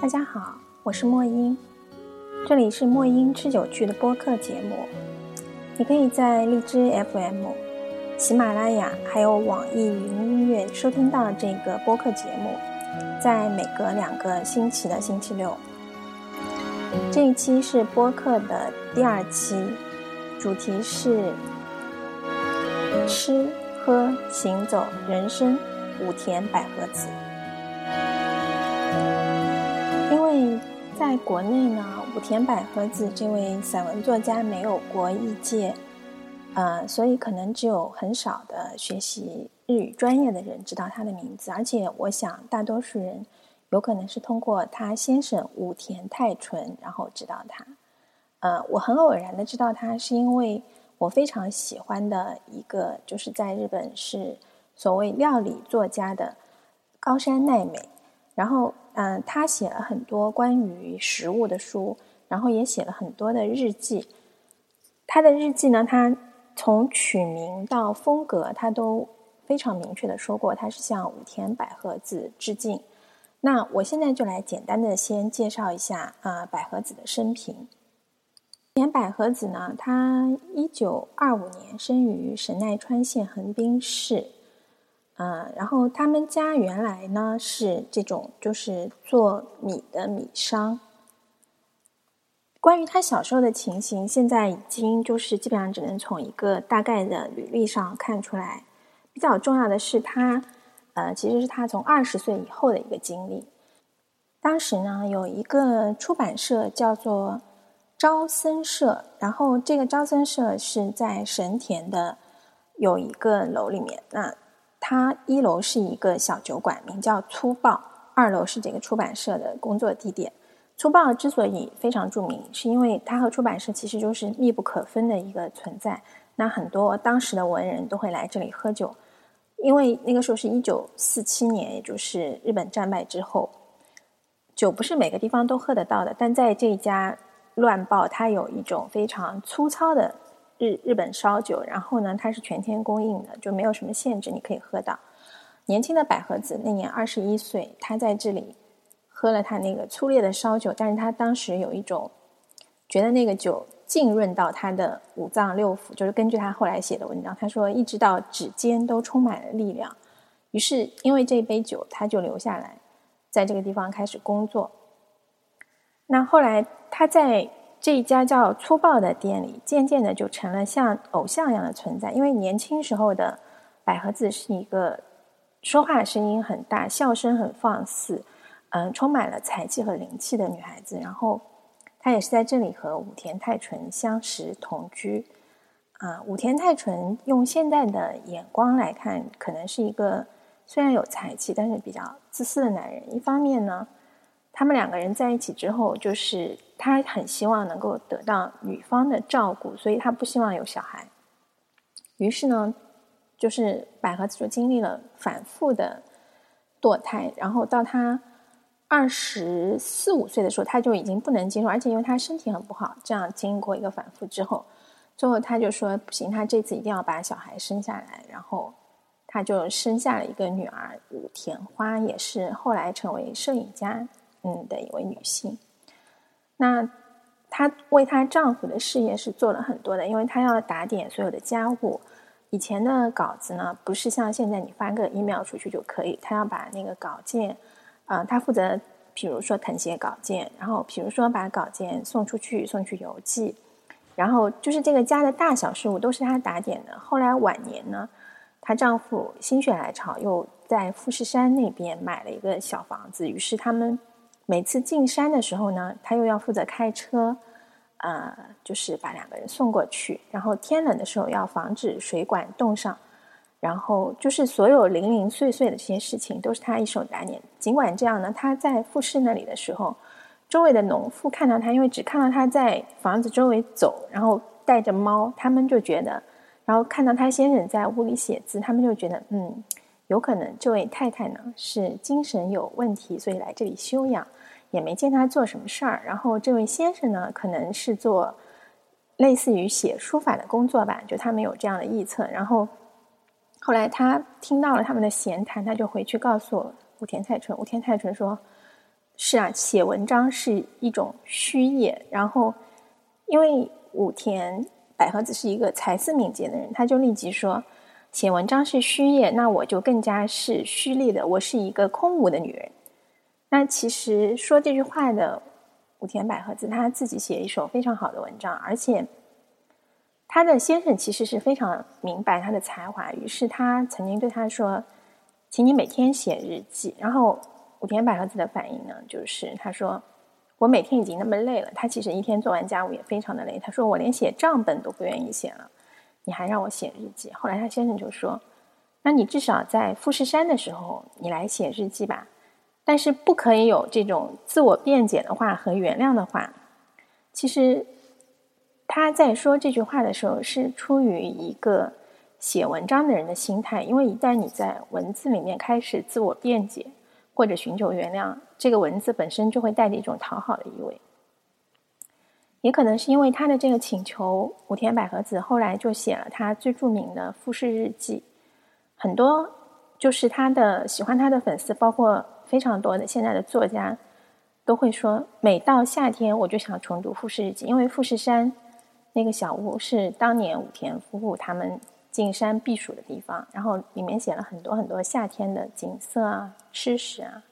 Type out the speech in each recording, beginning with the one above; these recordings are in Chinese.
大家好，我是莫英，这里是莫英吃酒趣的播客节目。你可以在荔枝 FM、喜马拉雅还有网易云音乐收听到这个播客节目。在每隔两个星期的星期六，这一期是播客的第二期，主题是吃。喝行走人生武田百合子。因为在国内呢，武田百合子这位散文作家没有过译介，呃，所以可能只有很少的学习日语专业的人知道他的名字。而且，我想大多数人有可能是通过他先生武田泰纯，然后知道他。呃，我很偶然的知道他，是因为我非常喜欢的一个，就是在日本是所谓料理作家的高山奈美。然后，嗯，他写了很多关于食物的书，然后也写了很多的日记。他的日记呢，他从取名到风格，他都非常明确的说过，他是向武田百合子致敬。那我现在就来简单的先介绍一下啊，百合子的生平。武田百合子呢，他一九二五年生于神奈川县横滨市。嗯，然后他们家原来呢是这种，就是做米的米商。关于他小时候的情形，现在已经就是基本上只能从一个大概的履历上看出来。比较重要的是，他呃，其实是他从二十岁以后的一个经历。当时呢，有一个出版社叫做招森社，然后这个招森社是在神田的有一个楼里面。那它一楼是一个小酒馆，名叫粗暴；二楼是这个出版社的工作地点。粗暴之所以非常著名，是因为它和出版社其实就是密不可分的一个存在。那很多当时的文人都会来这里喝酒，因为那个时候是一九四七年，也就是日本战败之后，酒不是每个地方都喝得到的。但在这家乱爆，它有一种非常粗糙的。日日本烧酒，然后呢，它是全天供应的，就没有什么限制，你可以喝到。年轻的百合子那年二十一岁，他在这里喝了他那个粗劣的烧酒，但是他当时有一种觉得那个酒浸润到他的五脏六腑，就是根据他后来写的文章，他说一直到指尖都充满了力量。于是因为这杯酒，他就留下来，在这个地方开始工作。那后来他在。这一家叫粗暴的店里，渐渐的就成了像偶像一样的存在。因为年轻时候的百合子是一个说话声音很大、笑声很放肆，嗯，充满了才气和灵气的女孩子。然后她也是在这里和武田泰纯相识同居。啊，武田泰纯用现在的眼光来看，可能是一个虽然有才气，但是比较自私的男人。一方面呢。他们两个人在一起之后，就是他很希望能够得到女方的照顾，所以他不希望有小孩。于是呢，就是百合子就经历了反复的堕胎，然后到他二十四五岁的时候，他就已经不能接受，而且因为他身体很不好，这样经过一个反复之后，最后他就说不行，他这次一定要把小孩生下来，然后他就生下了一个女儿武田花，也是后来成为摄影家。嗯的一位女性，那她为她丈夫的事业是做了很多的，因为她要打点所有的家务。以前的稿子呢，不是像现在你发个 email 出去就可以，她要把那个稿件，啊，她负责，比如说誊写稿件，然后比如说把稿件送出去，送去邮寄，然后就是这个家的大小事务都是她打点的。后来晚年呢，她丈夫心血来潮又在富士山那边买了一个小房子，于是他们。每次进山的时候呢，他又要负责开车，呃，就是把两个人送过去。然后天冷的时候要防止水管冻上，然后就是所有零零碎碎的这些事情都是他一手打点。尽管这样呢，他在富士那里的时候，周围的农妇看到他，因为只看到他在房子周围走，然后带着猫，他们就觉得，然后看到他先生在屋里写字，他们就觉得，嗯。有可能这位太太呢是精神有问题，所以来这里休养，也没见她做什么事儿。然后这位先生呢，可能是做类似于写书法的工作吧，就他们有这样的臆测。然后后来他听到了他们的闲谈，他就回去告诉武田太纯。武田太纯说：“是啊，写文章是一种虚业。然后，因为武田百合子是一个才思敏捷的人，他就立即说，写文章是虚业，那我就更加是虚立的，我是一个空无的女人。那其实说这句话的武田百合子，她自己写一首非常好的文章，而且他的先生其实是非常明白他的才华，于是他曾经对他说：“请你每天写日记。”然后。武田百合子的反应呢，就是他说：“我每天已经那么累了，他其实一天做完家务也非常的累。他说我连写账本都不愿意写了，你还让我写日记。”后来他先生就说：“那你至少在富士山的时候，你来写日记吧，但是不可以有这种自我辩解的话和原谅的话。”其实他在说这句话的时候，是出于一个写文章的人的心态，因为一旦你在文字里面开始自我辩解。或者寻求原谅，这个文字本身就会带着一种讨好的意味。也可能是因为他的这个请求，武田百合子后来就写了他最著名的《富士日记》。很多就是他的喜欢他的粉丝，包括非常多的现在的作家，都会说，每到夏天我就想重读《富士日记》，因为富士山那个小屋是当年武田夫妇他们。进山避暑的地方，然后里面写了很多很多夏天的景色啊、吃食啊。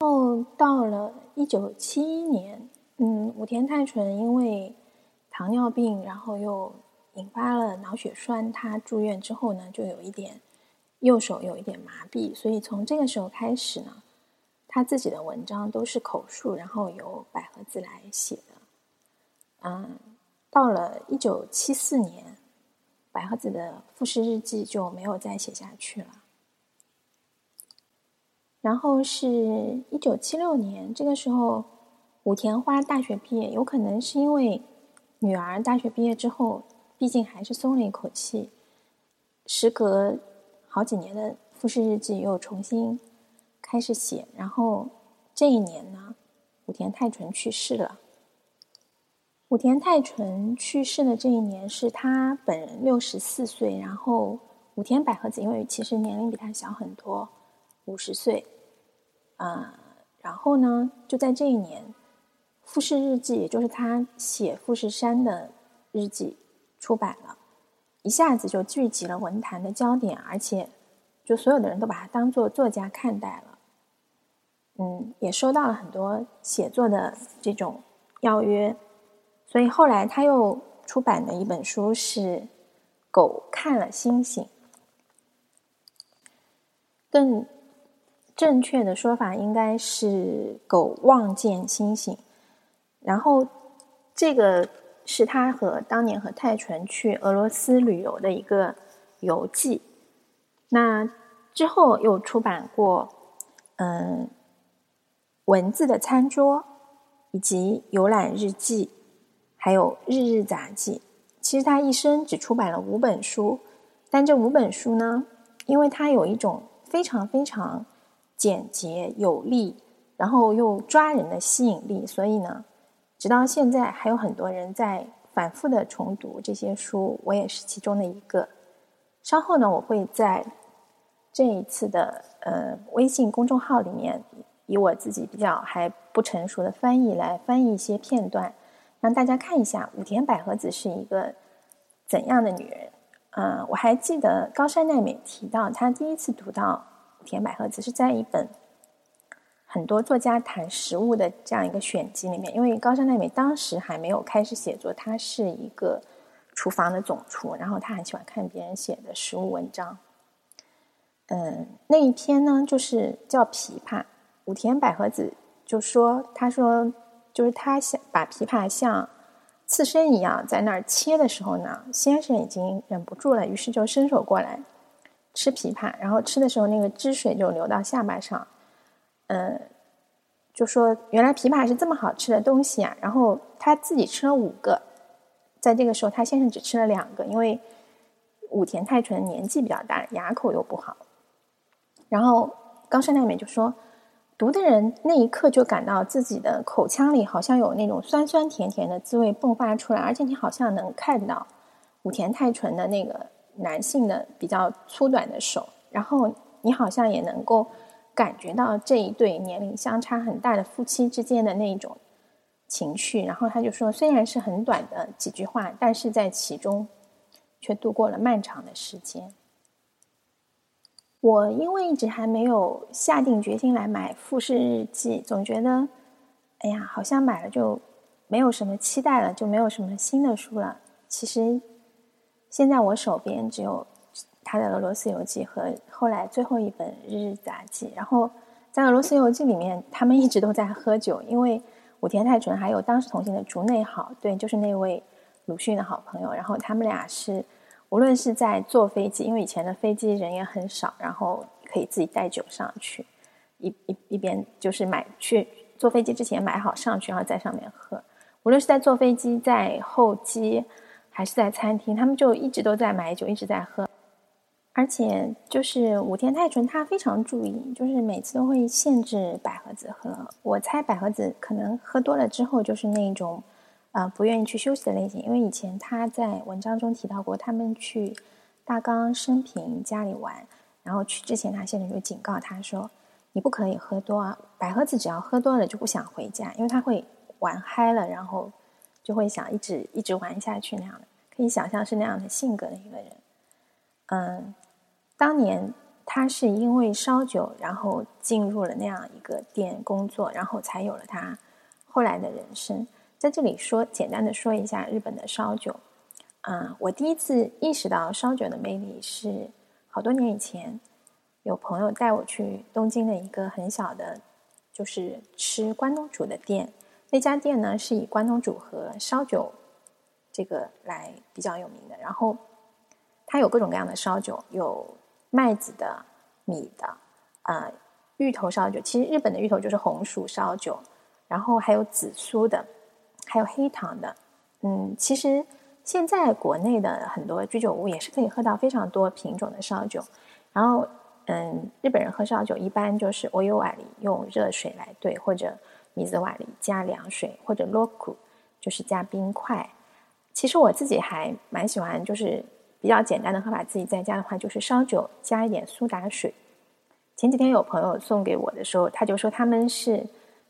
后到了一九七一年，嗯，武田泰纯因为糖尿病，然后又引发了脑血栓，他住院之后呢，就有一点右手有一点麻痹，所以从这个时候开始呢，他自己的文章都是口述，然后由百合子来写的。嗯，到了一九七四年。百合子的复试日记就没有再写下去了。然后是一九七六年，这个时候武田花大学毕业，有可能是因为女儿大学毕业之后，毕竟还是松了一口气。时隔好几年的复试日记又重新开始写。然后这一年呢，武田泰纯去世了。武田泰纯去世的这一年是他本人六十四岁，然后武田百合子因为其实年龄比他小很多，五十岁，啊，然后呢，就在这一年，《富士日记》也就是他写富士山的日记出版了，一下子就聚集了文坛的焦点，而且就所有的人都把他当做作家看待了，嗯，也收到了很多写作的这种邀约。所以后来他又出版的一本书是《狗看了星星》，更正确的说法应该是《狗望见星星》。然后这个是他和当年和泰纯去俄罗斯旅游的一个游记。那之后又出版过嗯文字的餐桌以及游览日记。还有《日日杂记》，其实他一生只出版了五本书，但这五本书呢，因为他有一种非常非常简洁有力，然后又抓人的吸引力，所以呢，直到现在还有很多人在反复的重读这些书，我也是其中的一个。稍后呢，我会在这一次的呃微信公众号里面，以我自己比较还不成熟的翻译来翻译一些片段。让大家看一下武田百合子是一个怎样的女人。嗯，我还记得高山奈美提到，她第一次读到武田百合子是在一本很多作家谈食物的这样一个选集里面。因为高山奈美当时还没有开始写作，她是一个厨房的总厨，然后她很喜欢看别人写的食物文章。嗯，那一篇呢，就是叫《琵琶》，武田百合子就说，他说。就是他想把琵琶像刺身一样在那儿切的时候呢，先生已经忍不住了，于是就伸手过来吃琵琶，然后吃的时候那个汁水就流到下巴上，嗯，就说原来枇杷是这么好吃的东西啊。然后他自己吃了五个，在这个时候他先生只吃了两个，因为武田太纯年纪比较大，牙口又不好。然后高山奈美就说。读的人那一刻就感到自己的口腔里好像有那种酸酸甜甜的滋味迸发出来，而且你好像能看到武田太纯的那个男性的比较粗短的手，然后你好像也能够感觉到这一对年龄相差很大的夫妻之间的那一种情绪。然后他就说，虽然是很短的几句话，但是在其中却度过了漫长的时间。我因为一直还没有下定决心来买《富士日记》，总觉得，哎呀，好像买了就没有什么期待了，就没有什么新的书了。其实，现在我手边只有他的《俄罗斯游记》和后来最后一本《日日杂记》。然后，在《俄罗斯游记》里面，他们一直都在喝酒，因为武田太纯还有当时同行的竹内好，对，就是那位鲁迅的好朋友。然后他们俩是。无论是在坐飞机，因为以前的飞机人也很少，然后可以自己带酒上去，一一一边就是买去坐飞机之前买好上去，然后在上面喝。无论是在坐飞机、在候机，还是在餐厅，他们就一直都在买酒，一直在喝。而且就是武田太纯，他非常注意，就是每次都会限制百合子喝。我猜百合子可能喝多了之后，就是那种。啊，不愿意去休息的类型，因为以前他在文章中提到过，他们去大冈生平家里玩，然后去之前，他先生就警告他说：“你不可以喝多啊，百合子只要喝多了就不想回家，因为他会玩嗨了，然后就会想一直一直玩下去那样的。可以想象是那样的性格的一个人。嗯，当年他是因为烧酒，然后进入了那样一个店工作，然后才有了他后来的人生。”在这里说，简单的说一下日本的烧酒。嗯，我第一次意识到烧酒的魅力是好多年以前，有朋友带我去东京的一个很小的，就是吃关东煮的店。那家店呢是以关东煮和烧酒这个来比较有名的。然后它有各种各样的烧酒，有麦子的、米的，呃，芋头烧酒。其实日本的芋头就是红薯烧酒，然后还有紫苏的。还有黑糖的，嗯，其实现在国内的很多居酒屋也是可以喝到非常多品种的烧酒。然后，嗯，日本人喝烧酒一般就是欧优瓦里用热水来兑，或者米子瓦里加凉水，或者 loku 就是加冰块。其实我自己还蛮喜欢，就是比较简单的喝法。自己在家的话，就是烧酒加一点苏打水。前几天有朋友送给我的时候，他就说他们是。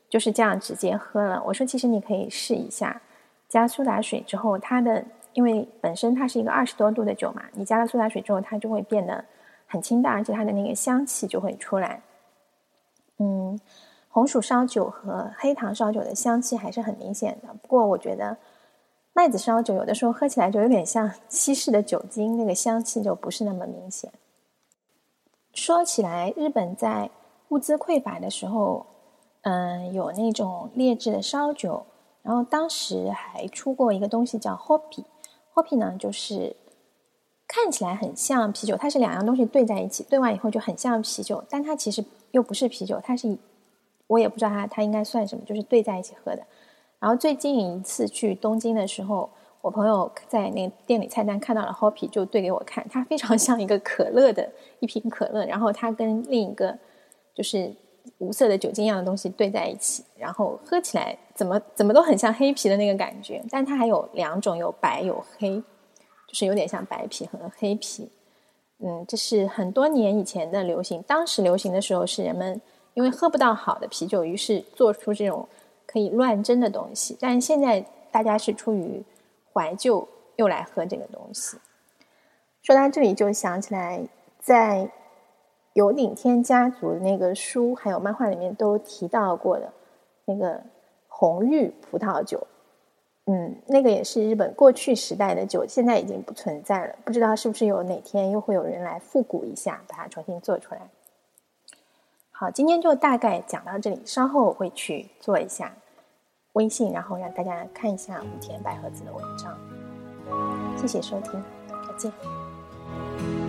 就是这样直接喝了。我说，其实你可以试一下，加苏打水之后，它的因为本身它是一个二十多度的酒嘛，你加了苏打水之后，它就会变得很清淡，而且它的那个香气就会出来。嗯，红薯烧酒和黑糖烧酒的香气还是很明显的。不过我觉得麦子烧酒有的时候喝起来就有点像稀释的酒精，那个香气就不是那么明显。说起来，日本在物资匮乏的时候。嗯，有那种劣质的烧酒，然后当时还出过一个东西叫 Hoppy，Hoppy 呢就是看起来很像啤酒，它是两样东西兑在一起，兑完以后就很像啤酒，但它其实又不是啤酒，它是我也不知道它它应该算什么，就是兑在一起喝的。然后最近一次去东京的时候，我朋友在那店里菜单看到了 Hoppy，就兑给我看，它非常像一个可乐的一瓶可乐，然后它跟另一个就是。无色的酒精一样的东西兑在一起，然后喝起来怎么怎么都很像黑啤的那个感觉，但它还有两种，有白有黑，就是有点像白啤和黑啤。嗯，这是很多年以前的流行，当时流行的时候是人们因为喝不到好的啤酒，于是做出这种可以乱真的东西。但现在大家是出于怀旧又来喝这个东西。说到这里就想起来在。有顶天家族那个书，还有漫画里面都提到过的那个红玉葡萄酒，嗯，那个也是日本过去时代的酒，现在已经不存在了。不知道是不是有哪天又会有人来复古一下，把它重新做出来。好，今天就大概讲到这里，稍后我会去做一下微信，然后让大家看一下武田百合子的文章。谢谢收听，再见。